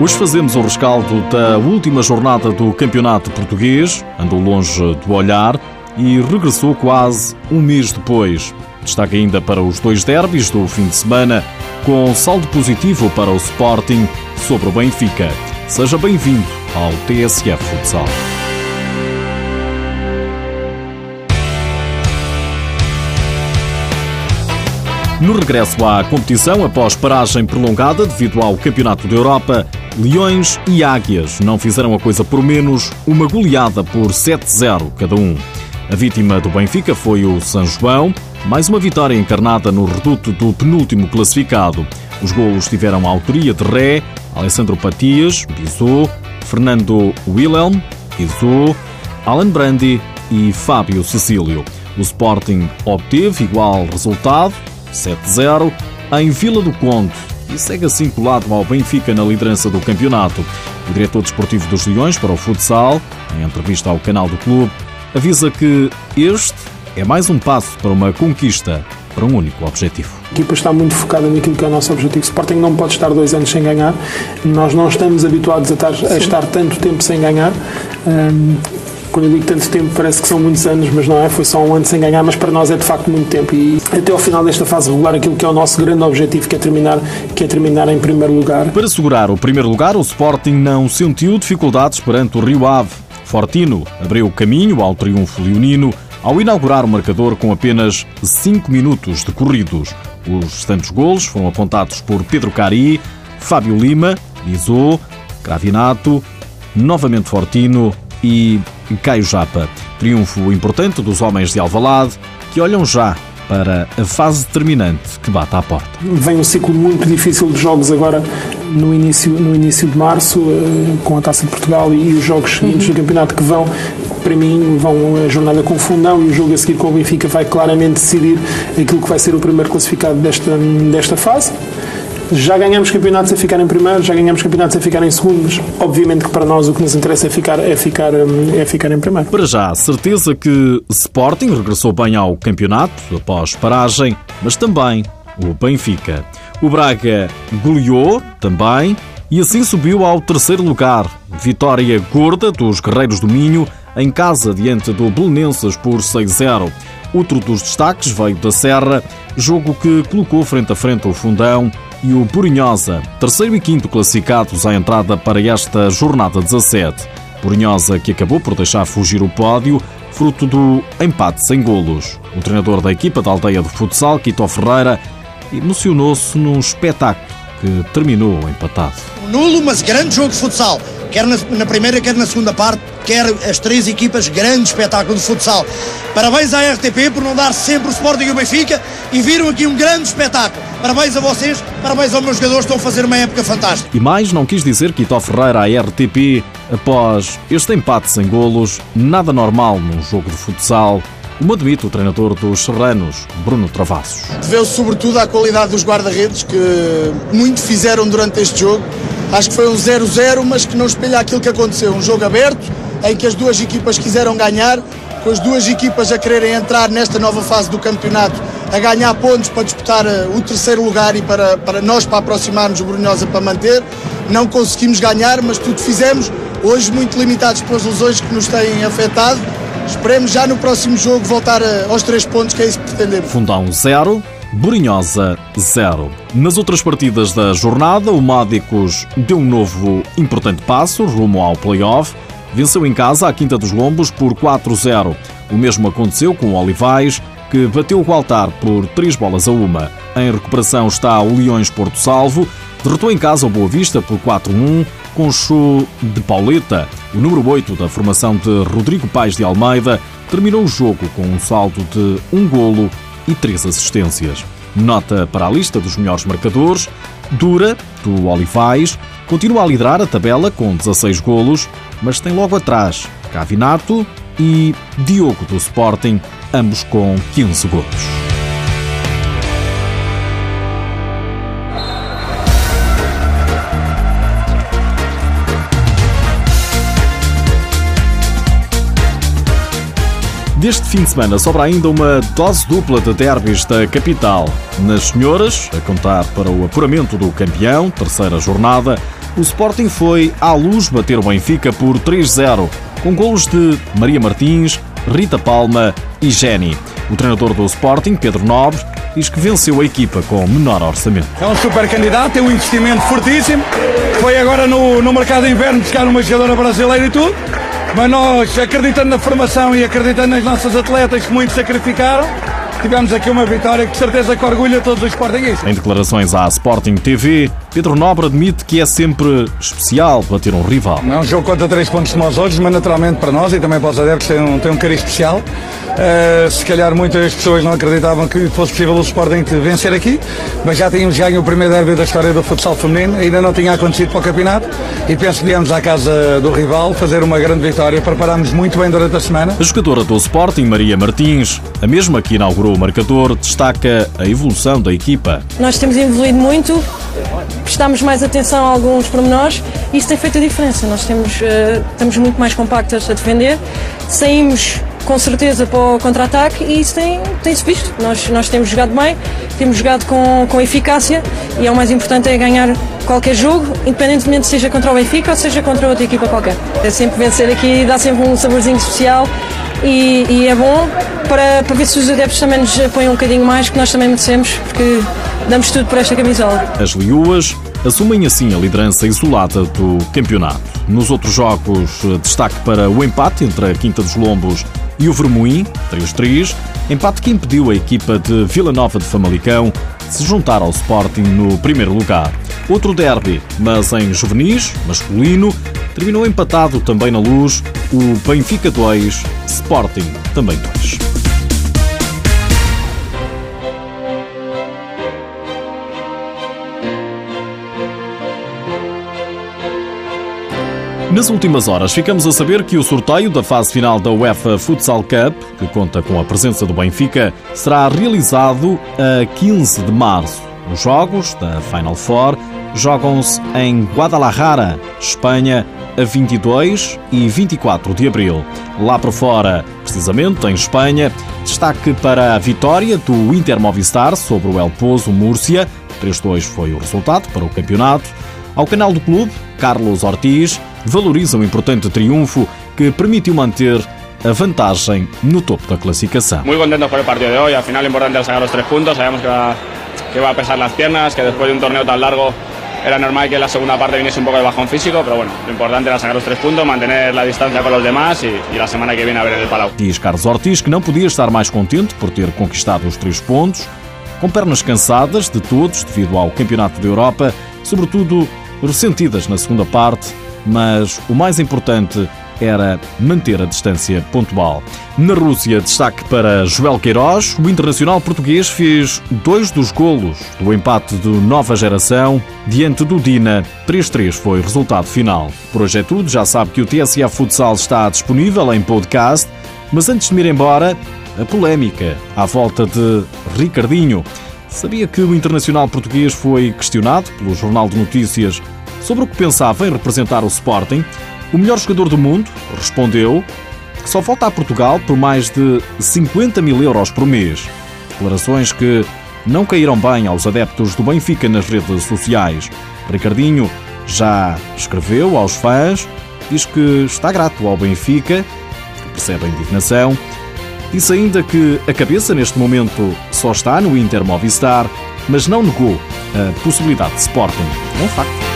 Hoje fazemos o rescaldo da última jornada do Campeonato Português, andou longe do olhar e regressou quase um mês depois. Destaque ainda para os dois derbys do fim de semana, com saldo positivo para o Sporting sobre o Benfica. Seja bem-vindo ao TSF Futsal. No regresso à competição, após paragem prolongada devido ao Campeonato da Europa, Leões e Águias não fizeram a coisa por menos, uma goleada por 7-0 cada um. A vítima do Benfica foi o São João, mais uma vitória encarnada no reduto do penúltimo classificado. Os golos tiveram a autoria de Ré, Alessandro Patias, Bizot, Fernando Wilhelm, Bizot, Alan Brandi e Fábio Cecílio. O Sporting obteve igual resultado, 7-0 em Vila do Conde e segue assim colado ao Benfica na liderança do campeonato. O diretor desportivo dos Leões para o futsal, em entrevista ao canal do clube, avisa que este é mais um passo para uma conquista para um único objetivo. A equipa está muito focada naquilo que é o nosso objetivo. O Sporting não pode estar dois anos sem ganhar. Nós não estamos habituados a estar, a estar tanto tempo sem ganhar. Um, quando eu digo tanto tempo, parece que são muitos anos, mas não é, foi só um ano sem ganhar, mas para nós é de facto muito tempo. E até ao final desta fase regular, aquilo que é o nosso grande objetivo, que é terminar, que é terminar em primeiro lugar. Para segurar o primeiro lugar, o Sporting não sentiu dificuldades perante o Rio Ave. Fortino abriu o caminho ao triunfo leonino ao inaugurar o marcador com apenas 5 minutos decorridos. Os tantos golos foram apontados por Pedro Cari, Fábio Lima, Bizot, Cravinato, novamente Fortino e Caio Japa. Triunfo importante dos homens de Alvalade, que olham já para a fase determinante que bate à porta. Vem um ciclo muito difícil de jogos agora no início, no início de março, eh, com a Taça de Portugal e os jogos seguintes do campeonato que vão, para mim, vão a jornada com fundão e o jogo a seguir com o Benfica vai claramente decidir aquilo que vai ser o primeiro classificado desta, desta fase já ganhamos campeonatos a ficar em primeiro, já ganhamos campeonatos a ficar em segundo, mas obviamente que para nós o que nos interessa é ficar, é ficar, hum, é ficar em primeiro. Para já, certeza que Sporting regressou bem ao campeonato após paragem, mas também o Benfica. O Braga goleou também e assim subiu ao terceiro lugar. Vitória gorda dos Guerreiros do Minho em casa diante do Belenenses por 6-0. Outro dos destaques veio da Serra, jogo que colocou frente a frente o Fundão e o Burinhosa, terceiro e quinto classificados à entrada para esta jornada 17. Burinhosa que acabou por deixar fugir o pódio, fruto do empate sem golos. O treinador da equipa da aldeia de futsal, Quito Ferreira, emocionou-se num espetáculo que terminou empatado. Nulo, mas grande jogo de futsal quer na, na, primeira, quer na segunda parte, quer as três equipas, grande espetáculo de futsal. Parabéns à RTP por não dar sempre o Sporting e o Benfica e viram aqui um grande espetáculo. Parabéns a vocês, parabéns aos meus jogadores, estão a fazer uma época fantástica. E mais não quis dizer que Ito Ferreira à RTP, após este empate sem golos, nada normal num jogo de futsal, como admite o treinador dos Serranos, Bruno Travassos. Deveu-se sobretudo à qualidade dos guarda-redes que muito fizeram durante este jogo Acho que foi um 0-0, mas que não espelha aquilo que aconteceu. Um jogo aberto, em que as duas equipas quiseram ganhar, com as duas equipas a quererem entrar nesta nova fase do campeonato, a ganhar pontos para disputar eh, o terceiro lugar e para, para nós para aproximarmos o Brunhosa para manter. Não conseguimos ganhar, mas tudo fizemos. Hoje muito limitados pelas lesões que nos têm afetado. Esperemos já no próximo jogo voltar eh, aos três pontos, que é isso que pretendemos. Fundão 0, Burinhosa 0. Nas outras partidas da jornada, o Mádicos deu um novo importante passo rumo ao play-off. Venceu em casa a Quinta dos Lombos por 4-0. O mesmo aconteceu com o Olivais, que bateu o Altar por 3 bolas a uma. Em recuperação está o Leões Porto Salvo, derrotou em casa o Boa Vista por 4-1, com show de Pauleta. O número 8 da formação de Rodrigo Paes de Almeida terminou o jogo com um saldo de um golo e três assistências. Nota para a lista dos melhores marcadores: Dura, do Olivais, continua a liderar a tabela com 16 golos, mas tem logo atrás Cavinato e Diogo do Sporting, ambos com 15 golos. Deste fim de semana sobra ainda uma dose dupla de derbys da capital. Nas senhoras, a contar para o apuramento do campeão, terceira jornada, o Sporting foi à luz bater o Benfica por 3-0, com golos de Maria Martins, Rita Palma e Jenny. O treinador do Sporting, Pedro Nobre, diz que venceu a equipa com menor orçamento. É um super candidato, tem um investimento fortíssimo. Foi agora no, no mercado de inverno buscar uma jogadora brasileira e tudo. Mas nós, acreditando na formação e acreditando nas nossas atletas que muito sacrificaram, tivemos aqui uma vitória que de certeza que orgulha todos os sportinguistas. Em declarações à Sporting TV, Pedro Nobre admite que é sempre especial bater um rival. É um jogo contra três pontos de nós hoje, mas naturalmente para nós e também para os adeptos tem um, tem um carinho especial. Uh, se calhar muitas pessoas não acreditavam que fosse possível o Sporting vencer aqui, mas já tínhamos ganho o primeiro derby da história do futsal feminino, ainda não tinha acontecido para o campeonato e penso que viemos à casa do rival fazer uma grande vitória. Preparámos muito bem durante a semana. A jogadora do Sporting, Maria Martins, a mesma que inaugurou o marcador, destaca a evolução da equipa. Nós temos evoluído muito, prestamos mais atenção a alguns pormenores e isso tem feito a diferença. Nós temos, uh, estamos muito mais compactas a defender, saímos com certeza para o contra-ataque e isso tem, tem-se visto. Nós, nós temos jogado bem, temos jogado com, com eficácia e é o mais importante é ganhar qualquer jogo, independentemente seja contra o Benfica ou seja contra outra equipa qualquer. É sempre vencer aqui, dá sempre um saborzinho especial e, e, é bom para, para ver se os adeptos também nos apoiam um bocadinho mais, que nós também merecemos, porque damos tudo por esta camisola. As Liuas assumem assim a liderança isolada do campeonato. Nos outros jogos, destaque para o empate entre a Quinta dos Lombos e o Vermoim, 3-3, empate que impediu a equipa de Vila Nova de Famalicão de se juntar ao Sporting no primeiro lugar. Outro derby, mas em juvenis, masculino, terminou empatado também na luz o Benfica 2, Sporting também 2. Nas últimas horas, ficamos a saber que o sorteio da fase final da UEFA Futsal Cup, que conta com a presença do Benfica, será realizado a 15 de março. Os jogos da Final Four jogam-se em Guadalajara, Espanha, a 22 e 24 de abril. Lá por fora, precisamente em Espanha, destaque para a vitória do Inter Movistar sobre o El Pozo Múrcia. 3-2 foi o resultado para o campeonato. Ao canal do clube, Carlos Ortiz valoriza um importante triunfo que permitiu manter a vantagem no topo da classificação. Muito contento por o partido de hoje. Al final, importante sacar os três pontos. Sabemos que va, que va a pesar las piernas, que después de un torneo tan largo era normal que la segunda parte viniese un poco de bajón físico, pero bueno, lo importante era sacar os três pontos, manter a distância com os demás e, a semana que vem a ver el Palau. Diz Carlos Ortiz que não podia estar mais contente por ter conquistado os três pontos, com pernas cansadas de todos devido ao Campeonato da Europa, sobretudo ressentidas na segunda parte mas o mais importante era manter a distância pontual. Na Rússia, destaque para Joel Queiroz. O internacional português fez dois dos golos do empate do Nova Geração diante do Dina. 3-3 foi o resultado final. Por hoje é tudo. Já sabe que o TSF Futsal está disponível em podcast. Mas antes de me ir embora, a polémica à volta de Ricardinho. Sabia que o internacional português foi questionado pelo Jornal de Notícias sobre o que pensava em representar o Sporting, o melhor jogador do mundo respondeu que só volta a Portugal por mais de 50 mil euros por mês. Declarações que não caíram bem aos adeptos do Benfica nas redes sociais. Ricardinho já escreveu aos fãs, diz que está grato ao Benfica, percebe a indignação. Disse ainda que a cabeça neste momento só está no Inter Movistar, mas não negou a possibilidade de Sporting. É um facto.